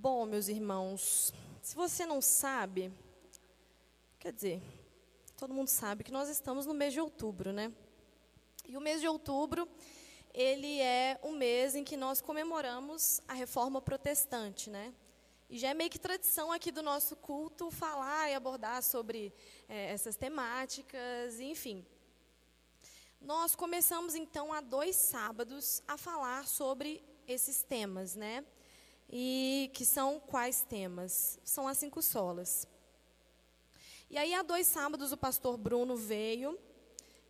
Bom, meus irmãos, se você não sabe, quer dizer, todo mundo sabe que nós estamos no mês de outubro, né? E o mês de outubro, ele é o mês em que nós comemoramos a reforma protestante, né? E já é meio que tradição aqui do nosso culto falar e abordar sobre é, essas temáticas, enfim. Nós começamos então há dois sábados a falar sobre esses temas, né? E que são quais temas? São as cinco solas. E aí há dois sábados o pastor Bruno veio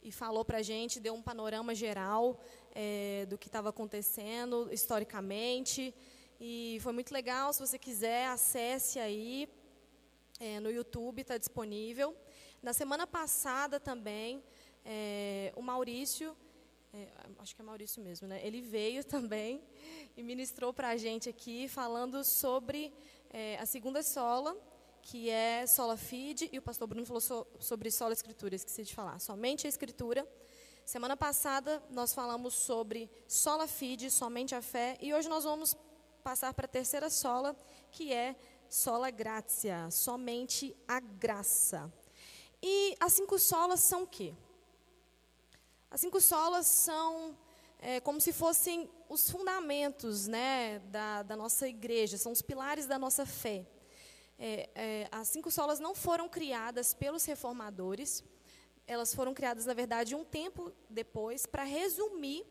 e falou para a gente, deu um panorama geral é, do que estava acontecendo historicamente. E foi muito legal. Se você quiser, acesse aí. É, no YouTube está disponível. Na semana passada também, é, o Maurício, é, acho que é Maurício mesmo, né? Ele veio também e ministrou para a gente aqui, falando sobre é, a segunda sola, que é sola fide, e o pastor Bruno falou so, sobre sola escritura, esqueci de falar, somente a escritura. Semana passada nós falamos sobre sola fide, somente a fé, e hoje nós vamos passar para a terceira sola, que é sola gratia, somente a graça. E as cinco solas são o quê? As cinco solas são é, como se fossem os fundamentos né, da, da, nossa igreja, são os pilares da nossa fé. É, é, as cinco solas não foram criadas pelos reformadores, elas foram criadas, na verdade, um tempo depois, para resumir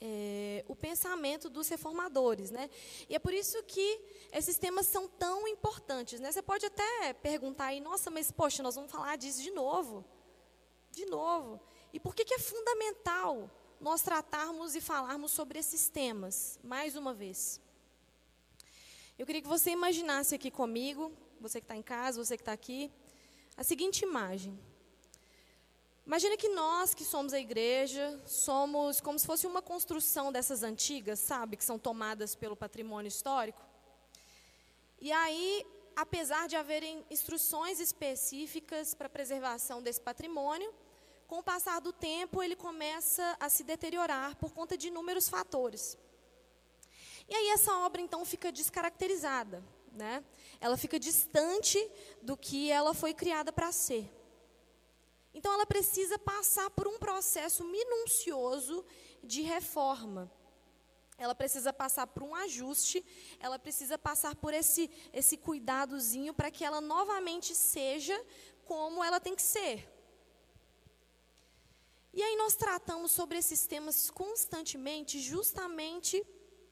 é, o pensamento dos reformadores, né? E é por isso que esses temas são tão importantes, né? Você pode até perguntar aí, nossa, mas poxa, nós vamos falar disso de novo, de novo. E por que, que é fundamental nós tratarmos e falarmos sobre esses temas, mais uma vez? Eu queria que você imaginasse aqui comigo, você que está em casa, você que está aqui, a seguinte imagem. Imagina que nós, que somos a igreja, somos como se fosse uma construção dessas antigas, sabe, que são tomadas pelo patrimônio histórico. E aí, apesar de haverem instruções específicas para preservação desse patrimônio, com o passar do tempo ele começa a se deteriorar por conta de inúmeros fatores. E aí essa obra então fica descaracterizada, né? Ela fica distante do que ela foi criada para ser. Então, ela precisa passar por um processo minucioso de reforma. Ela precisa passar por um ajuste, ela precisa passar por esse, esse cuidadozinho para que ela novamente seja como ela tem que ser. E aí nós tratamos sobre esses temas constantemente, justamente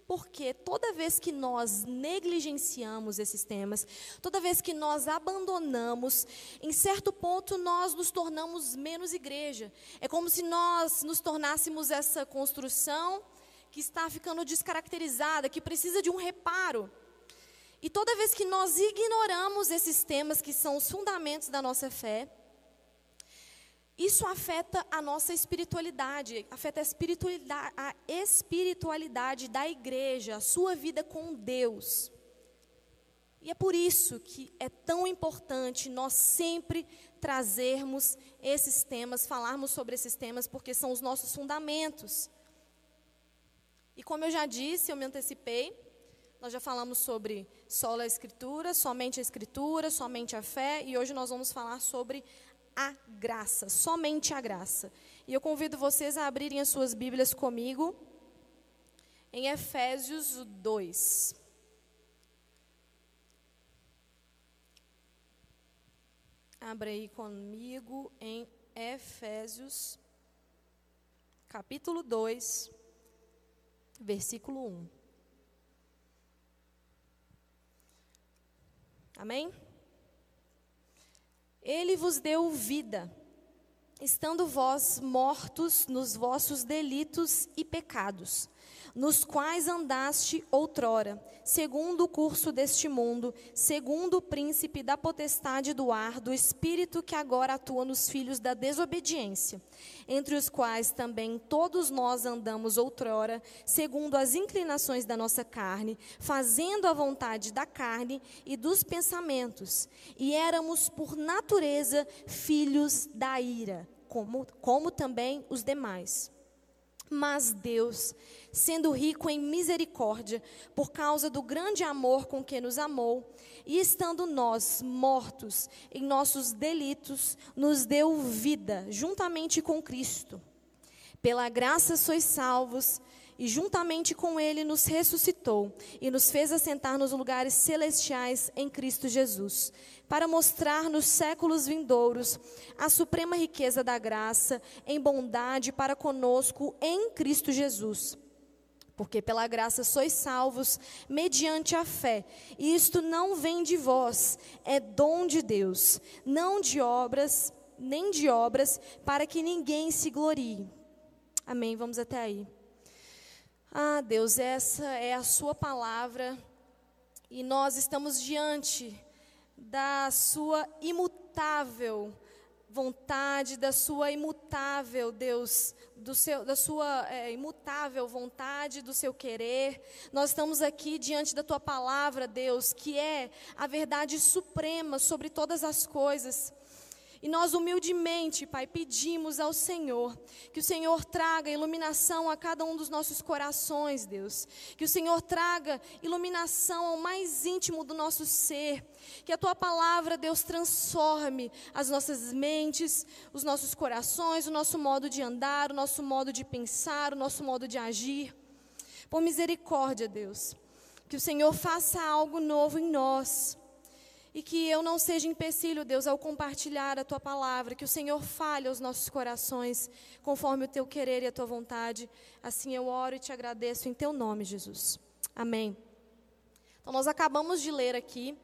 porque toda vez que nós negligenciamos esses temas, toda vez que nós abandonamos, em certo ponto nós nos tornamos menos igreja. É como se nós nos tornássemos essa construção que está ficando descaracterizada, que precisa de um reparo. E toda vez que nós ignoramos esses temas que são os fundamentos da nossa fé, isso afeta a nossa espiritualidade, afeta a espiritualidade, a espiritualidade da igreja, a sua vida com Deus. E é por isso que é tão importante nós sempre trazermos esses temas, falarmos sobre esses temas, porque são os nossos fundamentos. E como eu já disse, eu me antecipei, nós já falamos sobre só a Escritura, somente a Escritura, somente a fé, e hoje nós vamos falar sobre a graça, somente a graça. E eu convido vocês a abrirem as suas Bíblias comigo em Efésios 2. Abra aí comigo em Efésios, capítulo 2, versículo 1. Amém? Ele vos deu vida, estando vós mortos nos vossos delitos e pecados, nos quais andaste outrora, segundo o curso deste mundo, segundo o príncipe da potestade do ar, do espírito que agora atua nos filhos da desobediência, entre os quais também todos nós andamos outrora, segundo as inclinações da nossa carne, fazendo a vontade da carne e dos pensamentos, e éramos por natureza filhos da ira, como, como também os demais. Mas Deus, sendo rico em misericórdia, por causa do grande amor com que nos amou, e estando nós mortos em nossos delitos, nos deu vida juntamente com Cristo. Pela graça sois salvos, e juntamente com Ele nos ressuscitou e nos fez assentar nos lugares celestiais em Cristo Jesus, para mostrar nos séculos vindouros a suprema riqueza da graça em bondade para conosco em Cristo Jesus. Porque pela graça sois salvos mediante a fé, e isto não vem de vós, é dom de Deus, não de obras, nem de obras, para que ninguém se glorie. Amém. Vamos até aí. Ah, Deus, essa é a Sua palavra e nós estamos diante da Sua imutável vontade, da Sua imutável, Deus, do seu, da Sua é, imutável vontade, do seu querer. Nós estamos aqui diante da Tua palavra, Deus, que é a verdade suprema sobre todas as coisas. E nós humildemente, Pai, pedimos ao Senhor que o Senhor traga iluminação a cada um dos nossos corações, Deus. Que o Senhor traga iluminação ao mais íntimo do nosso ser. Que a tua palavra, Deus, transforme as nossas mentes, os nossos corações, o nosso modo de andar, o nosso modo de pensar, o nosso modo de agir. Por misericórdia, Deus. Que o Senhor faça algo novo em nós. E que eu não seja empecilho, Deus, ao compartilhar a tua palavra, que o Senhor fale aos nossos corações, conforme o teu querer e a tua vontade. Assim eu oro e te agradeço em teu nome, Jesus. Amém. Então, nós acabamos de ler aqui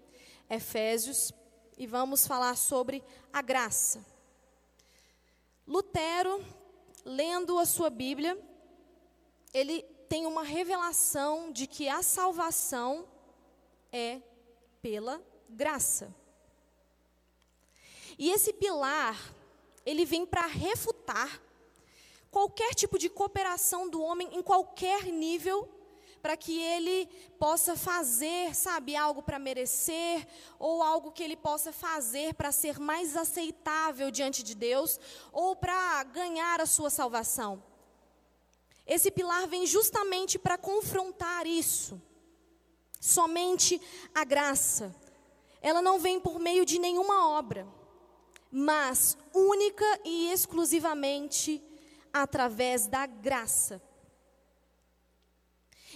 Efésios e vamos falar sobre a graça. Lutero, lendo a sua Bíblia, ele tem uma revelação de que a salvação é pela graça. E esse pilar, ele vem para refutar qualquer tipo de cooperação do homem em qualquer nível, para que ele possa fazer, sabe, algo para merecer, ou algo que ele possa fazer para ser mais aceitável diante de Deus, ou para ganhar a sua salvação. Esse pilar vem justamente para confrontar isso. Somente a graça ela não vem por meio de nenhuma obra, mas única e exclusivamente através da graça.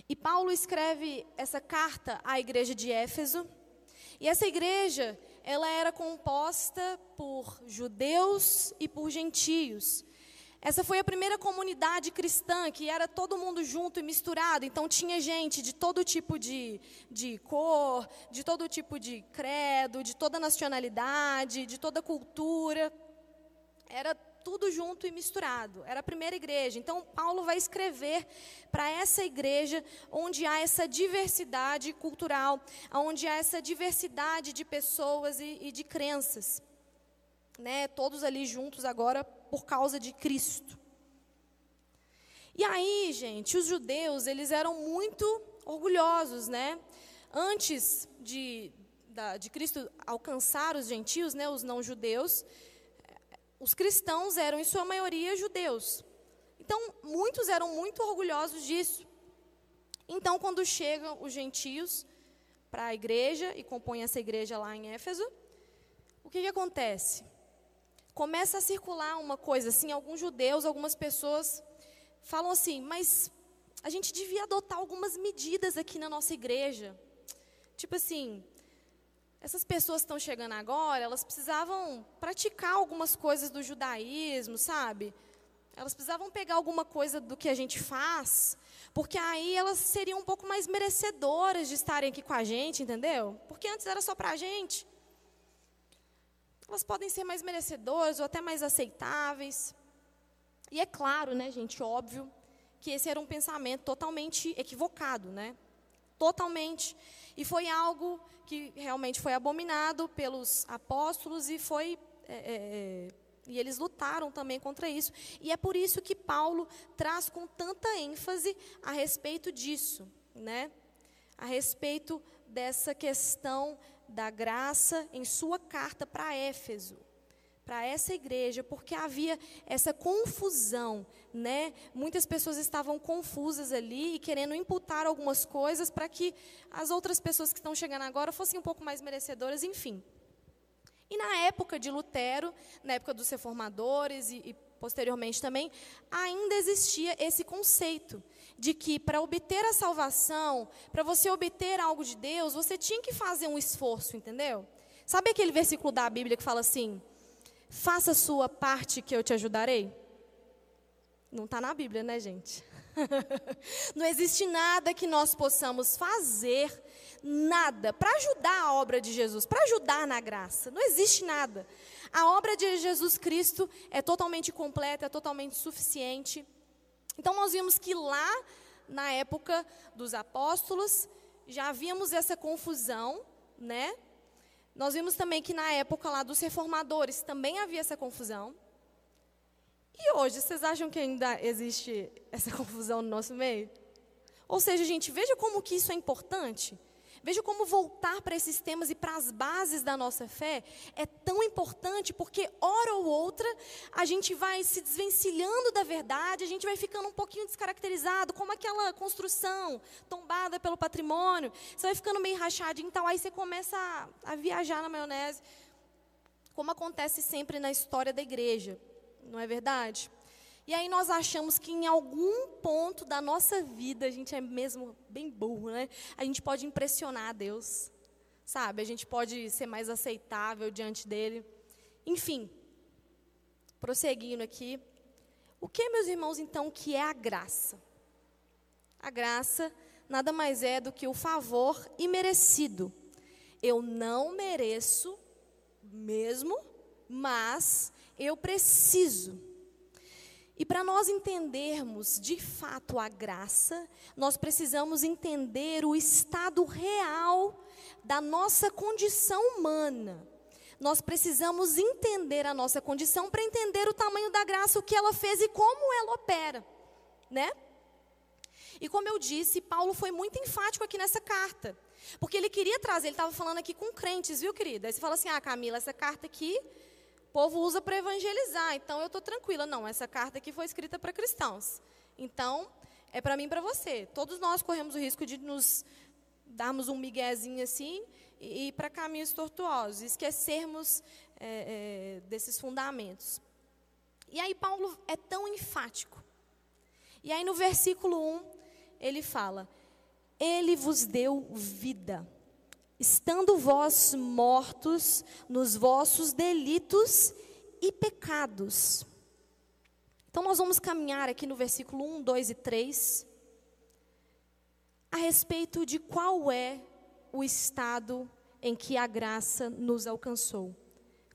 E Paulo escreve essa carta à igreja de Éfeso, e essa igreja, ela era composta por judeus e por gentios. Essa foi a primeira comunidade cristã que era todo mundo junto e misturado. Então tinha gente de todo tipo de, de cor, de todo tipo de credo, de toda nacionalidade, de toda cultura. Era tudo junto e misturado. Era a primeira igreja. Então Paulo vai escrever para essa igreja onde há essa diversidade cultural, onde há essa diversidade de pessoas e, e de crenças. Né, todos ali juntos agora por causa de Cristo. E aí, gente, os judeus, eles eram muito orgulhosos, né? Antes de, de Cristo alcançar os gentios, né, os não-judeus, os cristãos eram, em sua maioria, judeus. Então, muitos eram muito orgulhosos disso. Então, quando chegam os gentios para a igreja e compõem essa igreja lá em Éfeso, o que, que acontece? Começa a circular uma coisa assim, alguns judeus, algumas pessoas falam assim, mas a gente devia adotar algumas medidas aqui na nossa igreja. Tipo assim, essas pessoas que estão chegando agora, elas precisavam praticar algumas coisas do judaísmo, sabe? Elas precisavam pegar alguma coisa do que a gente faz, porque aí elas seriam um pouco mais merecedoras de estarem aqui com a gente, entendeu? Porque antes era só para a gente elas podem ser mais merecedoras ou até mais aceitáveis. E é claro, né, gente, óbvio, que esse era um pensamento totalmente equivocado, né? Totalmente. E foi algo que realmente foi abominado pelos apóstolos e foi. É, é, é, e eles lutaram também contra isso. E é por isso que Paulo traz com tanta ênfase a respeito disso, né? A respeito dessa questão da graça em sua carta para Éfeso, para essa igreja, porque havia essa confusão, né? Muitas pessoas estavam confusas ali e querendo imputar algumas coisas para que as outras pessoas que estão chegando agora fossem um pouco mais merecedoras, enfim. E na época de Lutero, na época dos reformadores e, e posteriormente também, ainda existia esse conceito de que para obter a salvação, para você obter algo de Deus, você tinha que fazer um esforço, entendeu? Sabe aquele versículo da Bíblia que fala assim: faça a sua parte que eu te ajudarei? Não está na Bíblia, né, gente? Não existe nada que nós possamos fazer, nada, para ajudar a obra de Jesus, para ajudar na graça. Não existe nada. A obra de Jesus Cristo é totalmente completa, é totalmente suficiente. Então, nós vimos que lá, na época dos apóstolos, já havíamos essa confusão, né? Nós vimos também que na época lá dos reformadores também havia essa confusão. E hoje, vocês acham que ainda existe essa confusão no nosso meio? Ou seja, gente, veja como que isso é importante. Veja como voltar para esses temas e para as bases da nossa fé é tão importante, porque hora ou outra a gente vai se desvencilhando da verdade, a gente vai ficando um pouquinho descaracterizado, como aquela construção tombada pelo patrimônio, você vai ficando meio rachadinho e tal, aí você começa a, a viajar na maionese, como acontece sempre na história da igreja, não é verdade? E aí nós achamos que em algum ponto da nossa vida, a gente é mesmo bem burro, né? A gente pode impressionar Deus, sabe? A gente pode ser mais aceitável diante dele. Enfim, prosseguindo aqui. O que, meus irmãos, então, que é a graça? A graça nada mais é do que o favor imerecido. Eu não mereço mesmo, mas eu preciso e para nós entendermos de fato a graça, nós precisamos entender o estado real da nossa condição humana. Nós precisamos entender a nossa condição para entender o tamanho da graça, o que ela fez e como ela opera, né? E como eu disse, Paulo foi muito enfático aqui nessa carta. Porque ele queria trazer, ele estava falando aqui com crentes, viu, querida? Aí você fala assim: ah, Camila, essa carta aqui o povo usa para evangelizar, então eu estou tranquila. Não, essa carta aqui foi escrita para cristãos. Então, é para mim e para você. Todos nós corremos o risco de nos darmos um miguezinho assim e ir para caminhos tortuosos, esquecermos é, é, desses fundamentos. E aí Paulo é tão enfático. E aí no versículo 1, ele fala: Ele vos deu vida estando vós mortos nos vossos delitos e pecados. Então, nós vamos caminhar aqui no versículo 1, 2 e 3, a respeito de qual é o estado em que a graça nos alcançou.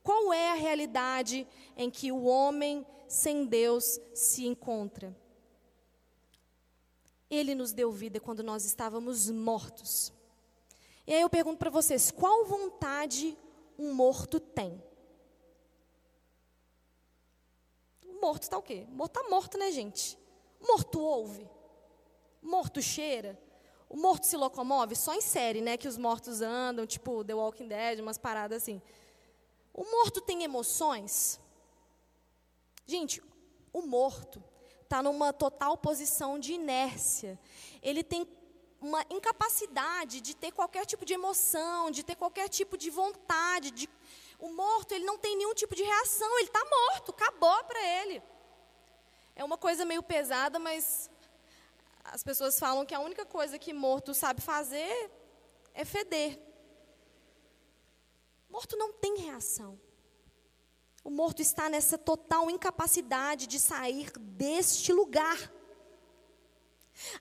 Qual é a realidade em que o homem sem Deus se encontra? Ele nos deu vida quando nós estávamos mortos. E aí eu pergunto para vocês: qual vontade um morto tem? O morto está o quê? O morto está morto, né, gente? O morto ouve. O morto cheira. O morto se locomove só em série, né? Que os mortos andam, tipo The Walking Dead, umas paradas assim. O morto tem emoções? Gente, o morto está numa total posição de inércia. Ele tem uma incapacidade de ter qualquer tipo de emoção, de ter qualquer tipo de vontade. De... O morto, ele não tem nenhum tipo de reação, ele está morto, acabou para ele. É uma coisa meio pesada, mas as pessoas falam que a única coisa que morto sabe fazer é feder. Morto não tem reação. O morto está nessa total incapacidade de sair deste lugar.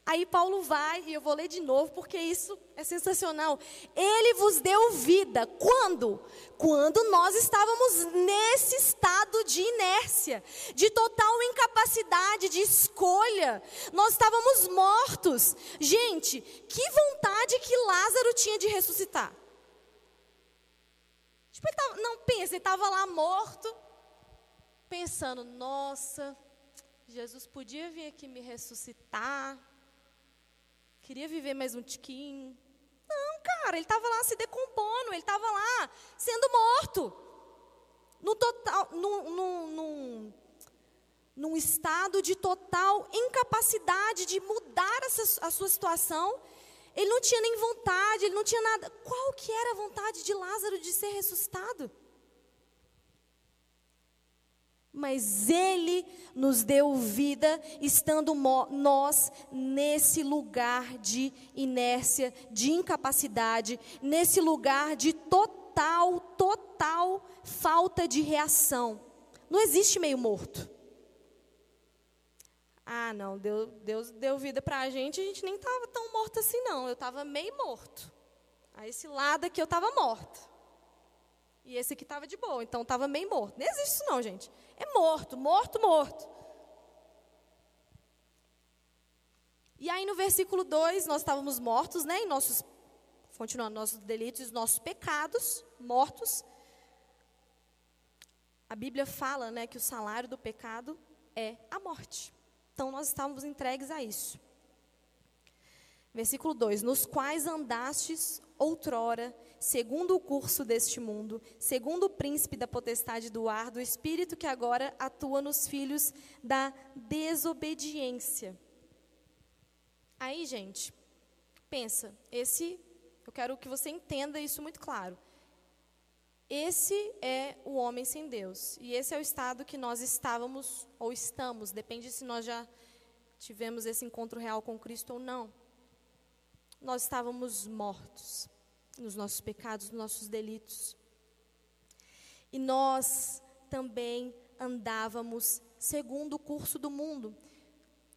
Aí Paulo vai, e eu vou ler de novo, porque isso é sensacional. Ele vos deu vida. Quando? Quando nós estávamos nesse estado de inércia, de total incapacidade de escolha. Nós estávamos mortos. Gente, que vontade que Lázaro tinha de ressuscitar. Tipo, tava, não, pensa, ele estava lá morto, pensando, nossa, Jesus podia vir aqui me ressuscitar. Queria viver mais um tiquinho. Não, cara, ele estava lá se decompondo, ele estava lá sendo morto. no total, num, num, num, num estado de total incapacidade de mudar essa, a sua situação. Ele não tinha nem vontade, ele não tinha nada. Qual que era a vontade de Lázaro de ser ressuscitado? Mas Ele nos deu vida, estando nós nesse lugar de inércia, de incapacidade, nesse lugar de total, total falta de reação. Não existe meio morto. Ah, não, Deus, Deus deu vida para a gente, a gente nem estava tão morto assim, não. Eu estava meio morto. A esse lado aqui eu estava morta. E esse aqui estava de boa, então estava meio morto. Não existe isso, não, gente. É morto, morto, morto. E aí no versículo 2, nós estávamos mortos, né? Em nossos, continuando, nossos delitos, nossos pecados, mortos. A Bíblia fala, né, que o salário do pecado é a morte. Então nós estávamos entregues a isso. Versículo 2: Nos quais andastes outrora, segundo o curso deste mundo, segundo o príncipe da potestade do ar, do espírito que agora atua nos filhos da desobediência. Aí, gente, pensa, esse, eu quero que você entenda isso muito claro. Esse é o homem sem Deus. E esse é o estado que nós estávamos ou estamos, depende se nós já tivemos esse encontro real com Cristo ou não. Nós estávamos mortos nos nossos pecados, nos nossos delitos. E nós também andávamos segundo o curso do mundo.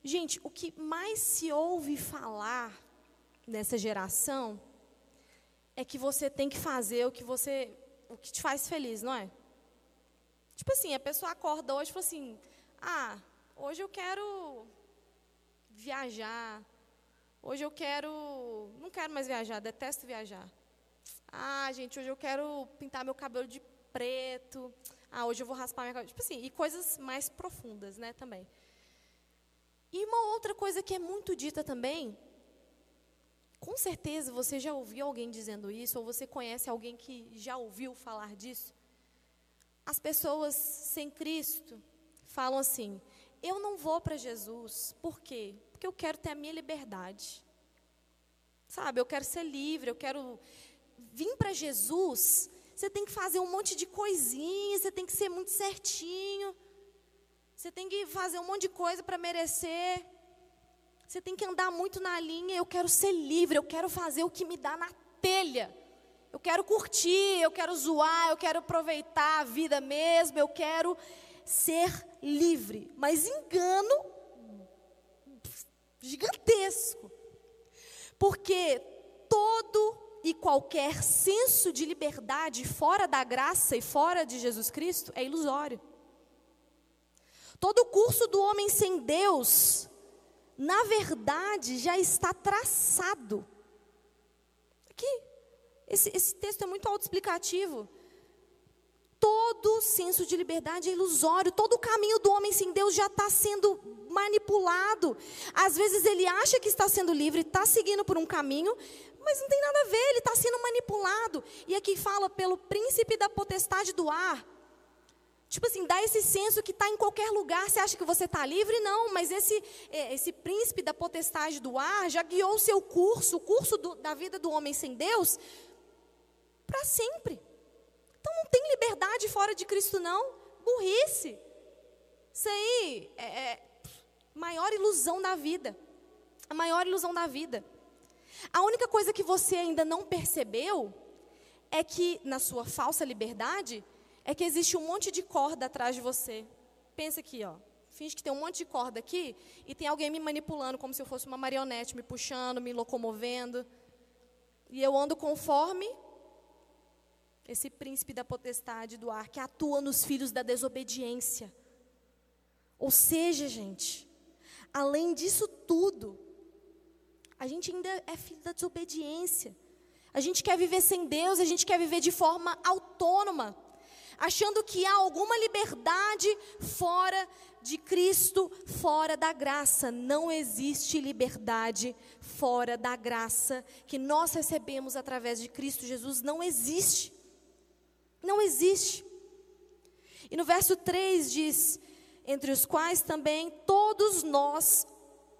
Gente, o que mais se ouve falar nessa geração é que você tem que fazer o que você o que te faz feliz, não é? Tipo assim, a pessoa acorda hoje e fala assim: "Ah, hoje eu quero viajar. Hoje eu quero, não quero mais viajar, detesto viajar. Ah, gente, hoje eu quero pintar meu cabelo de preto. Ah, hoje eu vou raspar minha cabeça. Tipo assim, e coisas mais profundas, né, também. E uma outra coisa que é muito dita também, com certeza você já ouviu alguém dizendo isso, ou você conhece alguém que já ouviu falar disso. As pessoas sem Cristo falam assim: eu não vou para Jesus, por quê? Porque eu quero ter a minha liberdade. Sabe, eu quero ser livre, eu quero vir para Jesus, você tem que fazer um monte de coisinhas, você tem que ser muito certinho. Você tem que fazer um monte de coisa para merecer. Você tem que andar muito na linha. Eu quero ser livre, eu quero fazer o que me dá na telha. Eu quero curtir, eu quero zoar, eu quero aproveitar a vida mesmo, eu quero ser livre. Mas engano gigantesco. Porque e qualquer senso de liberdade fora da graça e fora de Jesus Cristo é ilusório. Todo o curso do homem sem Deus, na verdade, já está traçado. Aqui, esse, esse texto é muito autoexplicativo. Todo senso de liberdade é ilusório, todo o caminho do homem sem Deus já está sendo manipulado. Às vezes ele acha que está sendo livre, está seguindo por um caminho, mas não tem nada a ver, ele está sendo manipulado. E aqui fala pelo príncipe da potestade do ar. Tipo assim, dá esse senso que está em qualquer lugar, você acha que você está livre? Não, mas esse, é, esse príncipe da potestade do ar já guiou o seu curso, o curso do, da vida do homem sem Deus, para sempre. Então não tem liberdade fora de Cristo, não. Burrice. Isso aí é, é maior ilusão da vida. A maior ilusão da vida. A única coisa que você ainda não percebeu é que, na sua falsa liberdade, é que existe um monte de corda atrás de você. Pensa aqui, ó. Finge que tem um monte de corda aqui e tem alguém me manipulando como se eu fosse uma marionete, me puxando, me locomovendo. E eu ando conforme esse príncipe da potestade do ar que atua nos filhos da desobediência. Ou seja, gente, além disso tudo, a gente ainda é filho da desobediência. A gente quer viver sem Deus, a gente quer viver de forma autônoma, achando que há alguma liberdade fora de Cristo, fora da graça. Não existe liberdade fora da graça que nós recebemos através de Cristo Jesus. Não existe. Não existe. E no verso 3 diz: Entre os quais também todos nós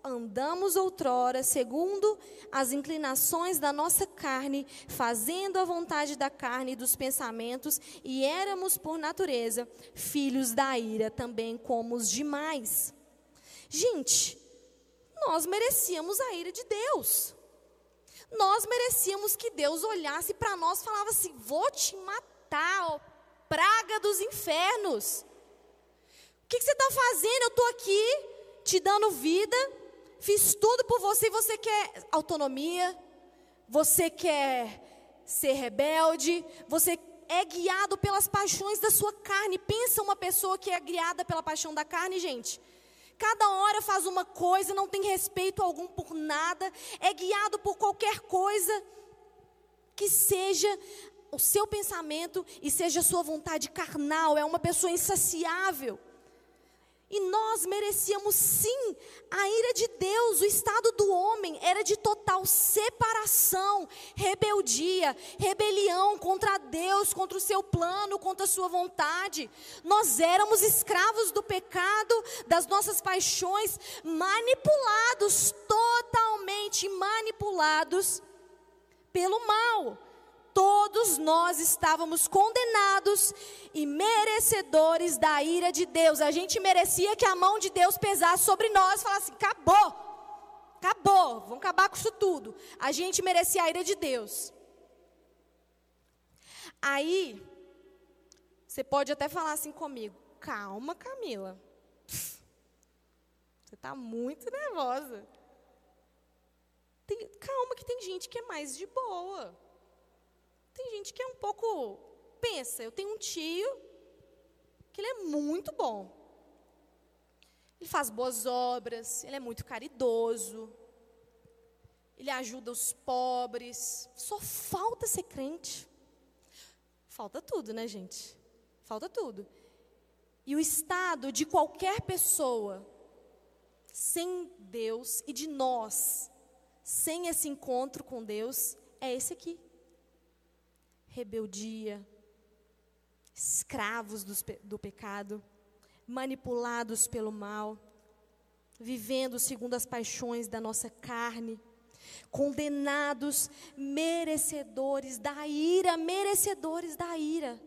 andamos outrora, segundo as inclinações da nossa carne, fazendo a vontade da carne e dos pensamentos, e éramos, por natureza, filhos da ira, também como os demais. Gente, nós merecíamos a ira de Deus. Nós merecíamos que Deus olhasse para nós e falava assim: Vou te matar, ó, praga dos infernos. O que, que você está fazendo? Eu estou aqui te dando vida, fiz tudo por você e você quer autonomia, você quer ser rebelde, você é guiado pelas paixões da sua carne. Pensa uma pessoa que é guiada pela paixão da carne, gente. Cada hora faz uma coisa, não tem respeito algum por nada, é guiado por qualquer coisa que seja o seu pensamento e seja a sua vontade carnal, é uma pessoa insaciável. E nós merecíamos sim a ira de Deus. O estado do homem era de total separação, rebeldia, rebelião contra Deus, contra o seu plano, contra a sua vontade. Nós éramos escravos do pecado, das nossas paixões, manipulados, totalmente manipulados pelo mal todos nós estávamos condenados e merecedores da ira de Deus. A gente merecia que a mão de Deus pesasse sobre nós falasse: acabou, acabou, vamos acabar com isso tudo. A gente merecia a ira de Deus. Aí, você pode até falar assim comigo: calma, Camila. Você está muito nervosa. Tem, calma, que tem gente que é mais de boa. Tem gente que é um pouco. Pensa, eu tenho um tio que ele é muito bom. Ele faz boas obras, ele é muito caridoso, ele ajuda os pobres. Só falta ser crente. Falta tudo, né, gente? Falta tudo. E o estado de qualquer pessoa sem Deus e de nós sem esse encontro com Deus é esse aqui rebeldia, escravos do, do pecado, manipulados pelo mal, vivendo segundo as paixões da nossa carne, condenados, merecedores da ira, merecedores da ira.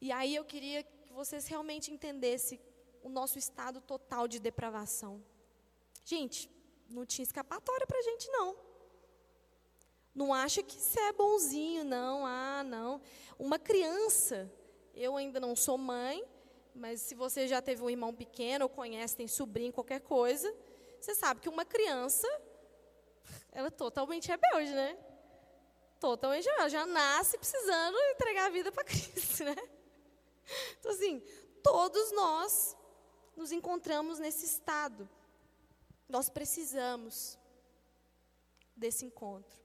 E aí eu queria que vocês realmente entendessem o nosso estado total de depravação. Gente, não tinha escapatória para a gente, não. Não acha que você é bonzinho, não. Ah, não. Uma criança, eu ainda não sou mãe, mas se você já teve um irmão pequeno ou conhece, tem sobrinho, qualquer coisa, você sabe que uma criança, ela é totalmente rebelde, né? Totalmente rebelde. Já nasce precisando entregar a vida para Cristo, né? Então, assim, todos nós nos encontramos nesse estado. Nós precisamos desse encontro.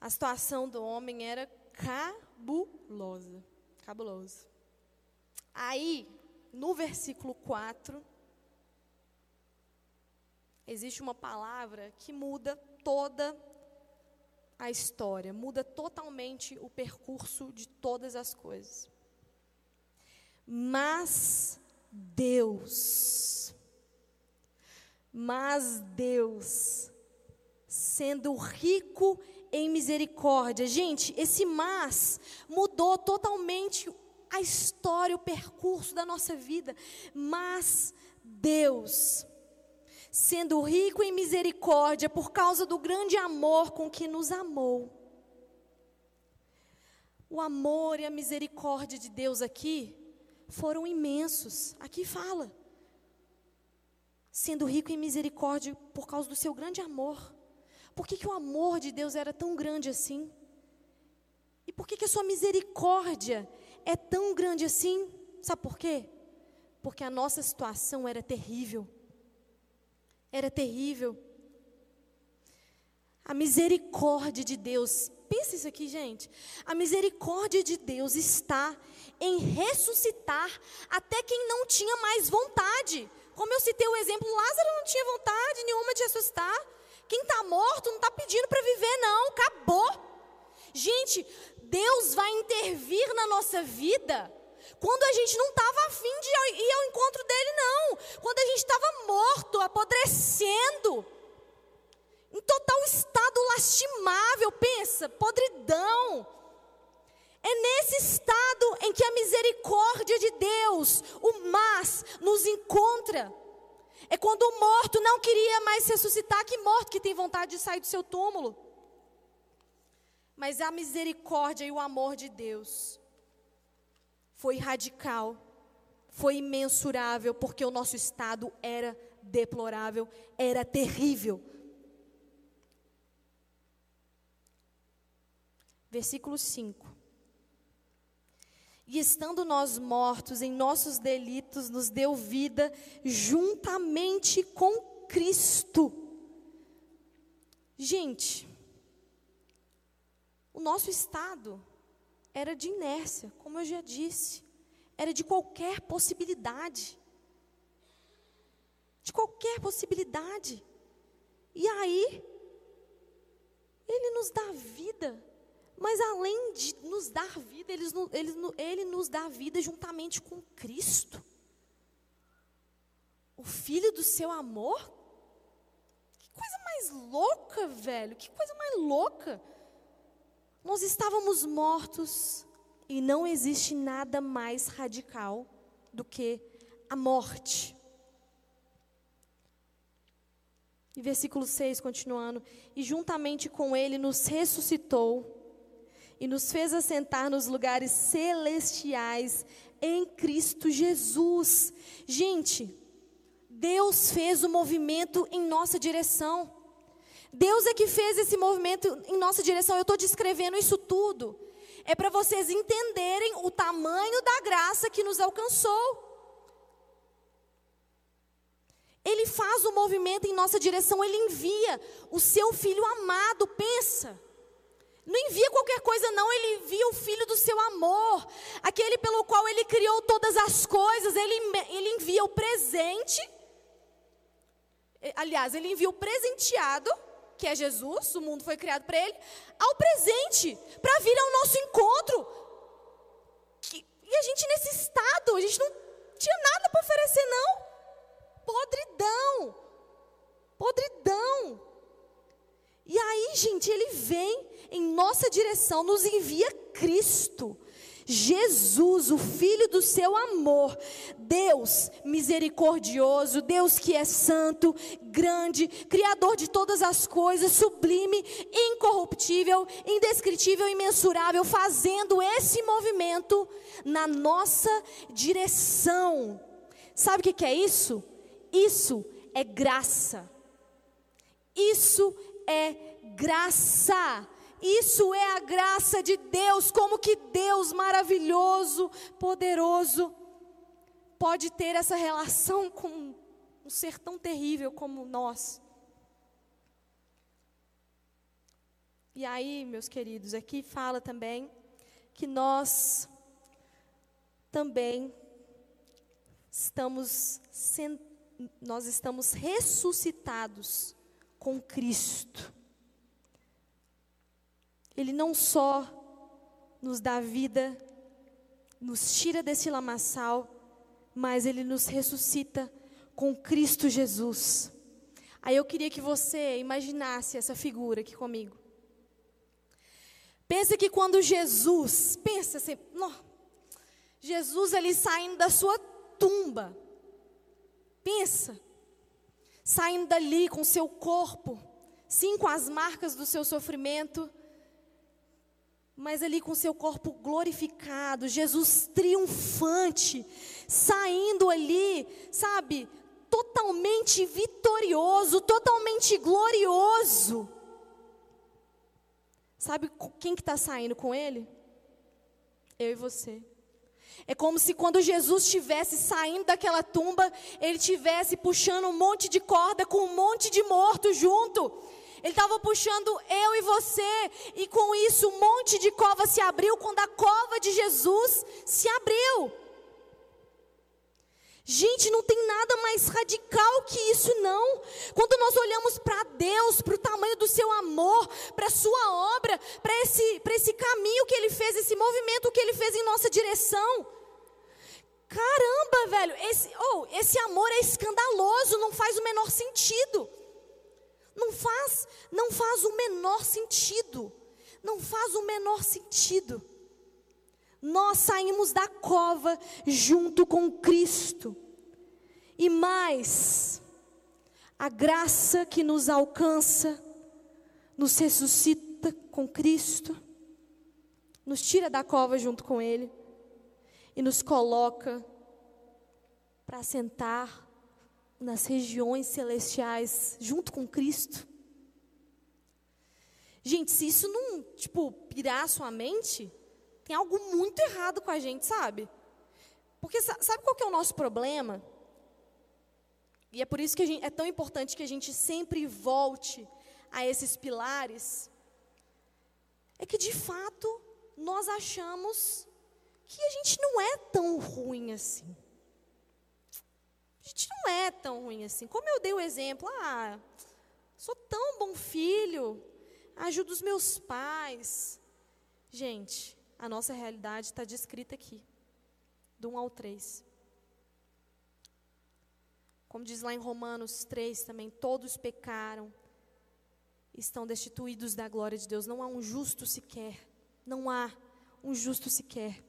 A situação do homem era cabulosa. Cabulosa. Aí, no versículo 4, existe uma palavra que muda toda a história, muda totalmente o percurso de todas as coisas. Mas Deus, mas Deus, sendo rico em misericórdia. Gente, esse mas mudou totalmente a história, o percurso da nossa vida. Mas Deus, sendo rico em misericórdia por causa do grande amor com que nos amou. O amor e a misericórdia de Deus aqui foram imensos. Aqui fala. Sendo rico em misericórdia por causa do seu grande amor. Por que, que o amor de Deus era tão grande assim? E por que, que a sua misericórdia é tão grande assim? Sabe por quê? Porque a nossa situação era terrível. Era terrível. A misericórdia de Deus, pensa isso aqui, gente. A misericórdia de Deus está em ressuscitar até quem não tinha mais vontade. Como eu citei o exemplo, Lázaro não tinha vontade nenhuma de ressuscitar. Quem está morto não está pedindo para viver, não. Acabou. Gente, Deus vai intervir na nossa vida quando a gente não estava afim de ir ao encontro dele, não. Quando a gente estava morto, apodrecendo, em total estado lastimável, pensa, podridão. É nesse estado em que a misericórdia de Deus, o mas, nos encontra. É quando o morto não queria mais ressuscitar, que morto que tem vontade de sair do seu túmulo. Mas a misericórdia e o amor de Deus foi radical, foi imensurável, porque o nosso estado era deplorável, era terrível. Versículo 5. E estando nós mortos em nossos delitos, nos deu vida juntamente com Cristo. Gente, o nosso estado era de inércia, como eu já disse, era de qualquer possibilidade. De qualquer possibilidade. E aí, Ele nos dá vida, mas além de nos dar vida, ele, ele, ele nos dá vida juntamente com Cristo. O Filho do seu amor? Que coisa mais louca, velho, que coisa mais louca. Nós estávamos mortos e não existe nada mais radical do que a morte. E versículo 6, continuando: E juntamente com ele nos ressuscitou e nos fez assentar nos lugares celestiais em Cristo Jesus. Gente, Deus fez o movimento em nossa direção. Deus é que fez esse movimento em nossa direção. Eu estou descrevendo isso tudo. É para vocês entenderem o tamanho da graça que nos alcançou. Ele faz o movimento em nossa direção, ele envia o seu filho amado, pensa. Não envia qualquer coisa, não, ele envia o filho do seu amor, aquele pelo qual ele criou todas as coisas, ele, ele envia o presente. Aliás, ele envia o presenteado que é Jesus, o mundo foi criado para ele, ao presente, para vir ao nosso encontro. Que, e a gente nesse estado, a gente não tinha nada para oferecer, não. Podridão. Podridão. E aí, gente, ele vem em nossa direção, nos envia Cristo. Jesus, o Filho do seu amor, Deus misericordioso, Deus que é santo, grande, Criador de todas as coisas, sublime, incorruptível, indescritível, imensurável, fazendo esse movimento na nossa direção. Sabe o que é isso? Isso é graça. Isso é graça. Isso é a graça de Deus, como que Deus maravilhoso, poderoso, pode ter essa relação com um ser tão terrível como nós. E aí, meus queridos, aqui fala também que nós também estamos nós estamos ressuscitados com Cristo. Ele não só nos dá vida, nos tira desse lamaçal, mas ele nos ressuscita com Cristo Jesus. Aí eu queria que você imaginasse essa figura aqui comigo. Pensa que quando Jesus, pensa assim, não, Jesus ali saindo da sua tumba, pensa, saindo dali com seu corpo, sim, com as marcas do seu sofrimento, mas ali com seu corpo glorificado, Jesus triunfante, saindo ali, sabe, totalmente vitorioso, totalmente glorioso. Sabe quem que está saindo com ele? Eu e você. É como se quando Jesus estivesse saindo daquela tumba, ele estivesse puxando um monte de corda com um monte de morto junto. Ele estava puxando eu e você, e com isso um monte de cova se abriu quando a cova de Jesus se abriu. Gente, não tem nada mais radical que isso, não. Quando nós olhamos para Deus, para o tamanho do seu amor, para a sua obra, para esse, esse caminho que Ele fez, esse movimento que Ele fez em nossa direção. Caramba, velho, esse, oh, esse amor é escandaloso, não faz o menor sentido. Não faz, não faz o menor sentido. Não faz o menor sentido. Nós saímos da cova junto com Cristo. E mais, a graça que nos alcança, nos ressuscita com Cristo, nos tira da cova junto com Ele e nos coloca para sentar nas regiões celestiais junto com Cristo. Gente, se isso não, tipo, pirar a sua mente, tem algo muito errado com a gente, sabe? Porque sabe qual que é o nosso problema? E é por isso que gente, é tão importante que a gente sempre volte a esses pilares. É que de fato nós achamos que a gente não é tão ruim assim. A gente não é tão ruim assim. Como eu dei o exemplo, ah, sou tão bom filho, ajudo os meus pais. Gente, a nossa realidade está descrita aqui, do 1 ao 3. Como diz lá em Romanos 3 também, todos pecaram, estão destituídos da glória de Deus. Não há um justo sequer. Não há um justo sequer.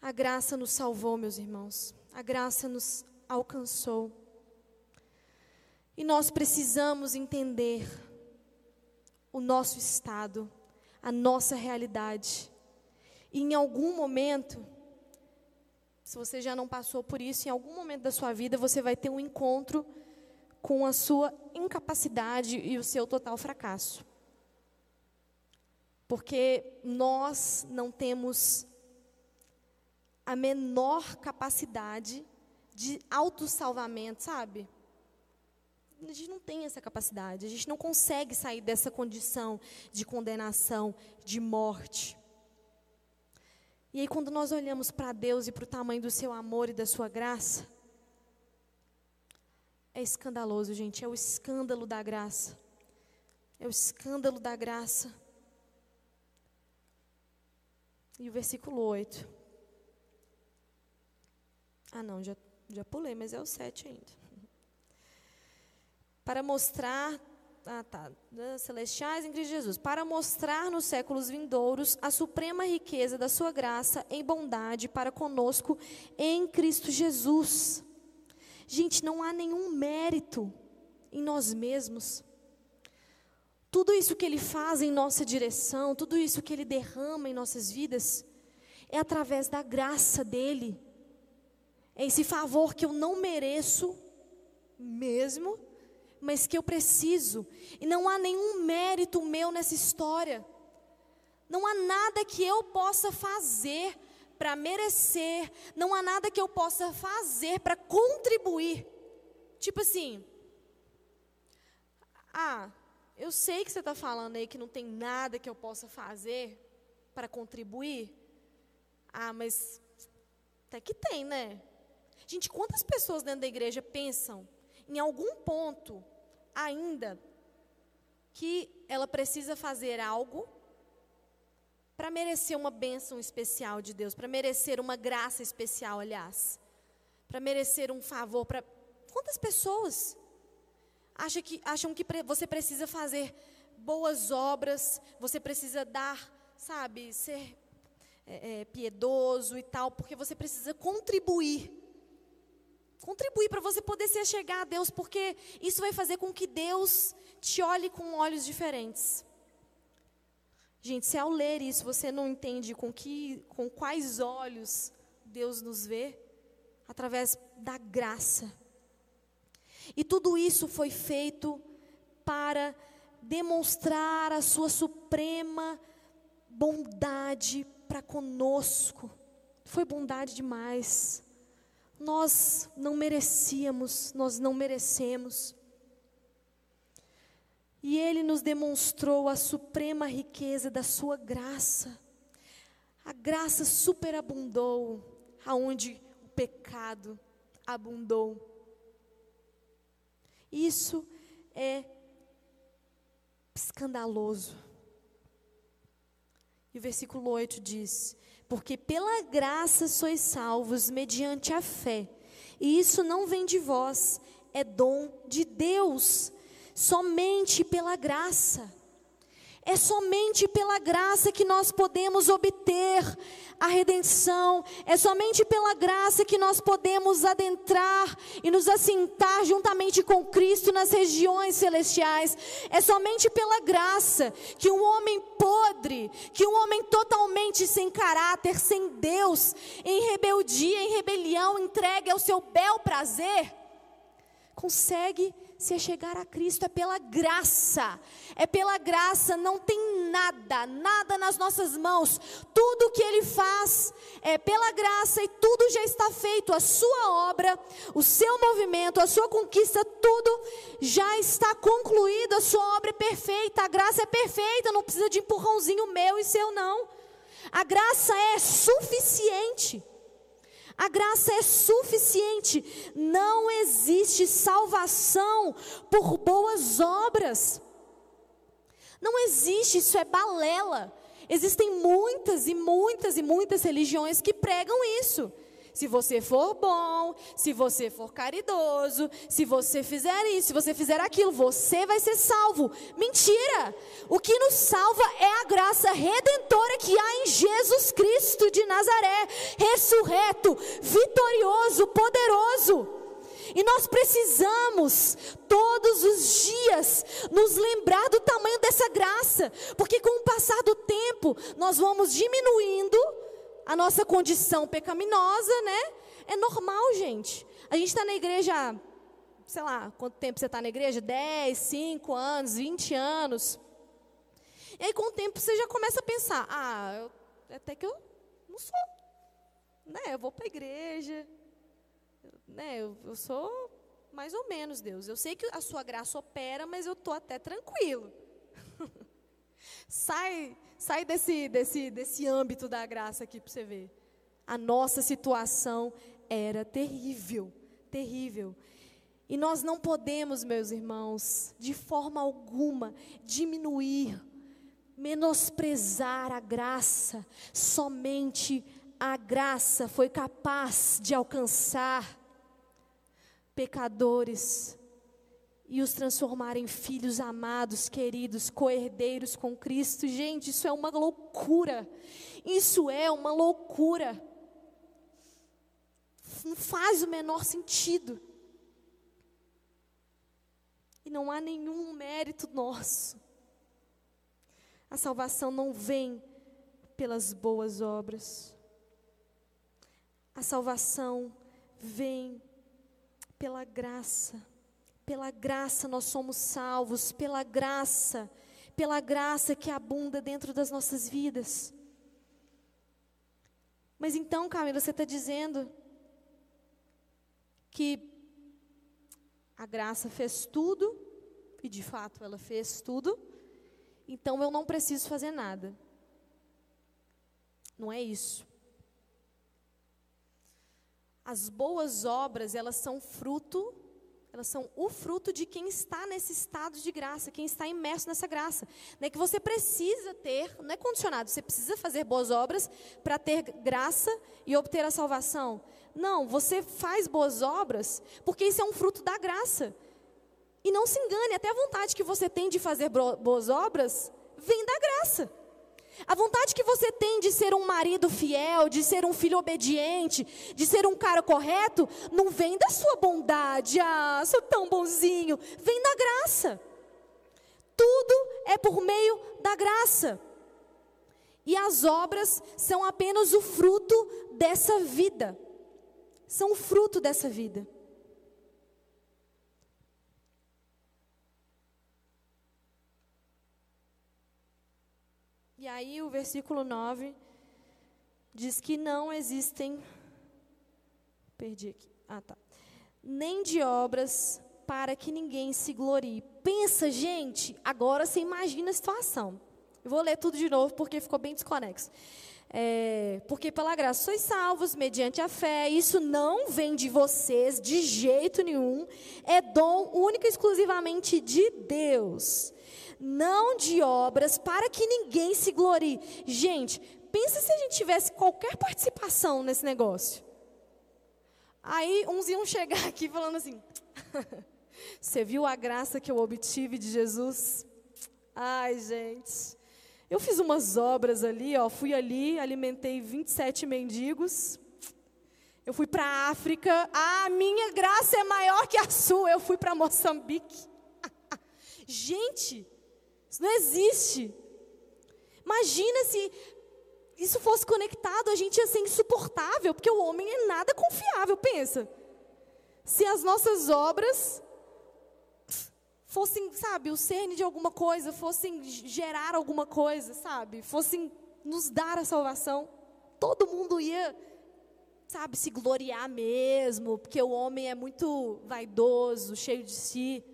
A graça nos salvou, meus irmãos. A graça nos alcançou. E nós precisamos entender o nosso estado, a nossa realidade. E em algum momento, se você já não passou por isso, em algum momento da sua vida você vai ter um encontro com a sua incapacidade e o seu total fracasso. Porque nós não temos a menor capacidade de autossalvamento, sabe? a gente não tem essa capacidade, a gente não consegue sair dessa condição de condenação, de morte. E aí, quando nós olhamos para Deus e para o tamanho do seu amor e da sua graça, é escandaloso, gente, é o escândalo da graça. É o escândalo da graça. E o versículo 8. Ah, não, já, já pulei, mas é o 7 ainda para mostrar ah, tá, celestiais em Cristo Jesus, para mostrar nos séculos vindouros a suprema riqueza da sua graça em bondade para conosco em Cristo Jesus. Gente, não há nenhum mérito em nós mesmos. Tudo isso que Ele faz em nossa direção, tudo isso que Ele derrama em nossas vidas, é através da graça dEle. É esse favor que eu não mereço mesmo, mas que eu preciso. E não há nenhum mérito meu nessa história. Não há nada que eu possa fazer para merecer, não há nada que eu possa fazer para contribuir. Tipo assim, ah, eu sei que você está falando aí que não tem nada que eu possa fazer para contribuir. Ah, mas até que tem, né? Gente, quantas pessoas dentro da igreja pensam em algum ponto ainda que ela precisa fazer algo para merecer uma bênção especial de Deus, para merecer uma graça especial, aliás, para merecer um favor para quantas pessoas acham que acham que você precisa fazer boas obras, você precisa dar, sabe, ser é, é, piedoso e tal, porque você precisa contribuir Contribuir para você poder se chegar a Deus, porque isso vai fazer com que Deus te olhe com olhos diferentes. Gente, se ao ler isso você não entende com, que, com quais olhos Deus nos vê, através da graça. E tudo isso foi feito para demonstrar a sua suprema bondade para conosco. Foi bondade demais. Nós não merecíamos, nós não merecemos. E Ele nos demonstrou a suprema riqueza da Sua graça. A graça superabundou, aonde o pecado abundou. Isso é escandaloso. E o versículo 8 diz: Porque pela graça sois salvos mediante a fé, e isso não vem de vós, é dom de Deus, somente pela graça. É somente pela graça que nós podemos obter a redenção, é somente pela graça que nós podemos adentrar e nos assentar juntamente com Cristo nas regiões celestiais. É somente pela graça que um homem podre, que um homem totalmente sem caráter, sem Deus, em rebeldia, em rebelião, entregue ao seu bel prazer, consegue se chegar a Cristo, é pela graça, é pela graça, não tem nada, nada nas nossas mãos, tudo que Ele faz é pela graça e tudo já está feito, a sua obra, o seu movimento, a sua conquista, tudo já está concluído, a sua obra é perfeita, a graça é perfeita, não precisa de empurrãozinho meu e seu, não. A graça é suficiente. A graça é suficiente. Não existe salvação por boas obras. Não existe, isso é balela. Existem muitas e muitas e muitas religiões que pregam isso. Se você for bom, se você for caridoso, se você fizer isso, se você fizer aquilo, você vai ser salvo. Mentira! O que nos salva é a graça redentora que há em Jesus Cristo de Nazaré, ressurreto, vitorioso, poderoso. E nós precisamos, todos os dias, nos lembrar do tamanho dessa graça, porque com o passar do tempo, nós vamos diminuindo a nossa condição pecaminosa, né? É normal, gente. A gente está na igreja, sei lá, quanto tempo você está na igreja? 10, 5 anos, 20 anos. E aí, com o tempo, você já começa a pensar: ah, eu, até que eu não sou. Né? Eu vou para a igreja. Né? Eu, eu sou mais ou menos Deus. Eu sei que a sua graça opera, mas eu estou até tranquilo. Sai, sai desse, desse, desse âmbito da graça aqui para você ver. A nossa situação era terrível, terrível. E nós não podemos, meus irmãos, de forma alguma, diminuir, menosprezar a graça. Somente a graça foi capaz de alcançar pecadores e os transformar em filhos amados, queridos, coerdeiros com Cristo. Gente, isso é uma loucura. Isso é uma loucura. Não faz o menor sentido. E não há nenhum mérito nosso. A salvação não vem pelas boas obras. A salvação vem pela graça pela graça nós somos salvos, pela graça, pela graça que abunda dentro das nossas vidas. Mas então, Camila, você está dizendo que a graça fez tudo, e de fato ela fez tudo, então eu não preciso fazer nada. Não é isso. As boas obras, elas são fruto são o fruto de quem está nesse estado de graça, quem está imerso nessa graça. Não é que você precisa ter, não é condicionado, você precisa fazer boas obras para ter graça e obter a salvação. Não, você faz boas obras porque isso é um fruto da graça. E não se engane, até a vontade que você tem de fazer boas obras vem da graça. A vontade que você tem de ser um marido fiel, de ser um filho obediente, de ser um cara correto, não vem da sua bondade, ah, sou tão bonzinho, vem da graça. Tudo é por meio da graça. E as obras são apenas o fruto dessa vida. São o fruto dessa vida. E aí o versículo 9 diz que não existem. Perdi aqui. Ah, tá. Nem de obras para que ninguém se glorie. Pensa, gente, agora você imagina a situação. Eu vou ler tudo de novo porque ficou bem desconexo. É, porque pela graça sois salvos mediante a fé, isso não vem de vocês de jeito nenhum, é dom único e exclusivamente de Deus, não de obras, para que ninguém se glorie. Gente, pensa se a gente tivesse qualquer participação nesse negócio. Aí uns iam chegar aqui falando assim: Você viu a graça que eu obtive de Jesus? Ai, gente. Eu fiz umas obras ali, ó, fui ali, alimentei 27 mendigos. Eu fui para a África. A minha graça é maior que a sua. Eu fui para Moçambique. gente, isso não existe. Imagina se isso fosse conectado, a gente ia ser insuportável, porque o homem é nada confiável, pensa. Se as nossas obras fossem, sabe, o cerne de alguma coisa, fossem gerar alguma coisa, sabe, fossem nos dar a salvação, todo mundo ia, sabe, se gloriar mesmo, porque o homem é muito vaidoso, cheio de si.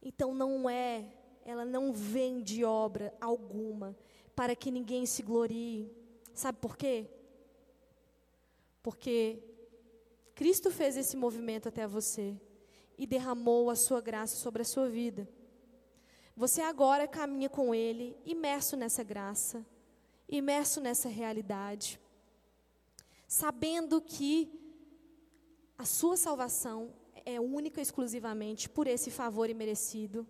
Então não é, ela não vem de obra alguma para que ninguém se glorie. Sabe por quê? Porque Cristo fez esse movimento até você e derramou a sua graça sobre a sua vida. Você agora caminha com Ele, imerso nessa graça, imerso nessa realidade, sabendo que a sua salvação é única e exclusivamente por esse favor imerecido.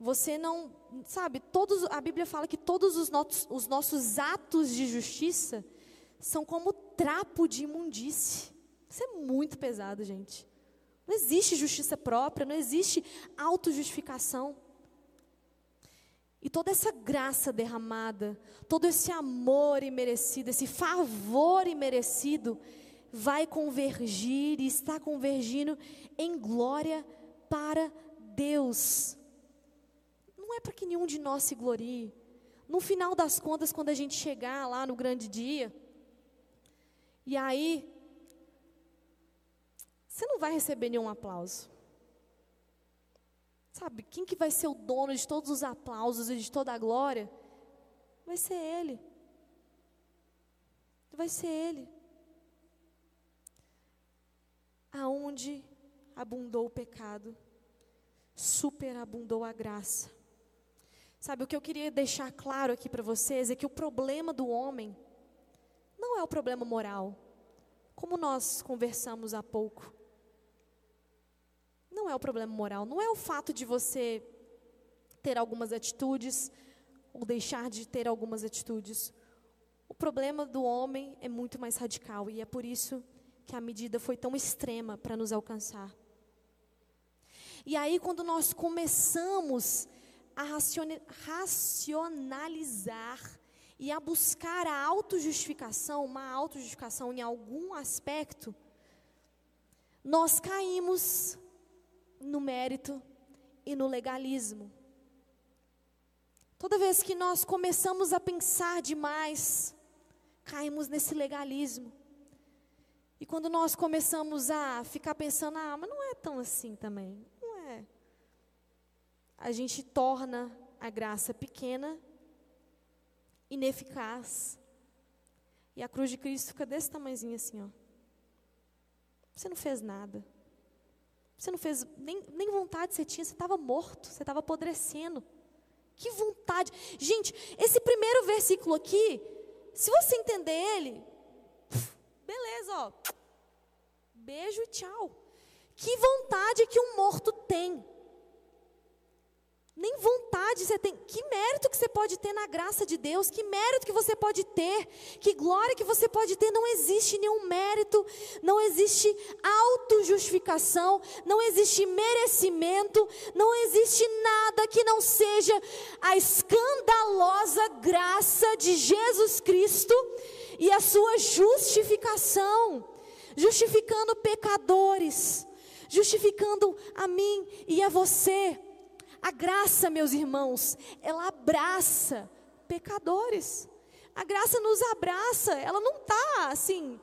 Você não, sabe, todos, a Bíblia fala que todos os nossos, os nossos atos de justiça são como trapo de imundície. Isso é muito pesado, gente. Não existe justiça própria, não existe autojustificação. E toda essa graça derramada, todo esse amor imerecido, esse favor imerecido, vai convergir e está convergindo em glória para Deus. Não é para que nenhum de nós se glorie. No final das contas, quando a gente chegar lá no grande dia, e aí você não vai receber nenhum aplauso. Sabe, quem que vai ser o dono de todos os aplausos e de toda a glória? Vai ser Ele. Vai ser Ele. Aonde abundou o pecado, superabundou a graça. Sabe, o que eu queria deixar claro aqui para vocês é que o problema do homem não é o problema moral, como nós conversamos há pouco não é o problema moral, não é o fato de você ter algumas atitudes ou deixar de ter algumas atitudes. O problema do homem é muito mais radical e é por isso que a medida foi tão extrema para nos alcançar. E aí, quando nós começamos a racionalizar e a buscar a autojustificação, uma autojustificação em algum aspecto, nós caímos no mérito e no legalismo. Toda vez que nós começamos a pensar demais, caímos nesse legalismo. E quando nós começamos a ficar pensando, ah, mas não é tão assim também, não é. A gente torna a graça pequena, ineficaz. E a cruz de Cristo fica desse tamanhozinho assim, ó. Você não fez nada. Você não fez, nem, nem vontade você tinha, você estava morto, você estava apodrecendo. Que vontade. Gente, esse primeiro versículo aqui, se você entender ele, beleza, ó. Beijo e tchau. Que vontade que um morto tem nem vontade você tem. Que mérito que você pode ter na graça de Deus, que mérito que você pode ter, que glória que você pode ter. Não existe nenhum mérito, não existe autojustificação, não existe merecimento, não existe nada que não seja a escandalosa graça de Jesus Cristo e a sua justificação justificando pecadores, justificando a mim e a você. A graça, meus irmãos, ela abraça pecadores. A graça nos abraça, ela não está assim,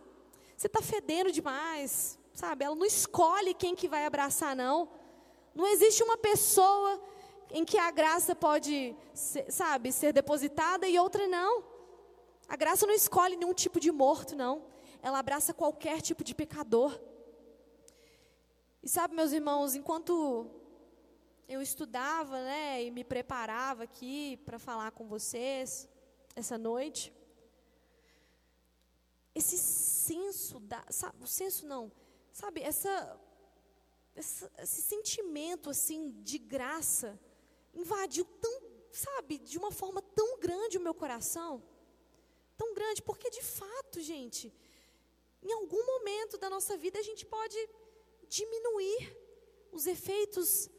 você está fedendo demais, sabe? Ela não escolhe quem que vai abraçar, não. Não existe uma pessoa, em que a graça pode, ser, sabe, ser depositada e outra não. A graça não escolhe nenhum tipo de morto, não. Ela abraça qualquer tipo de pecador. E sabe, meus irmãos, enquanto eu estudava, né, e me preparava aqui para falar com vocês essa noite, esse senso da, sabe, o senso não, sabe, essa, essa, esse sentimento assim de graça invadiu tão, sabe, de uma forma tão grande o meu coração, tão grande, porque de fato, gente, em algum momento da nossa vida a gente pode diminuir os efeitos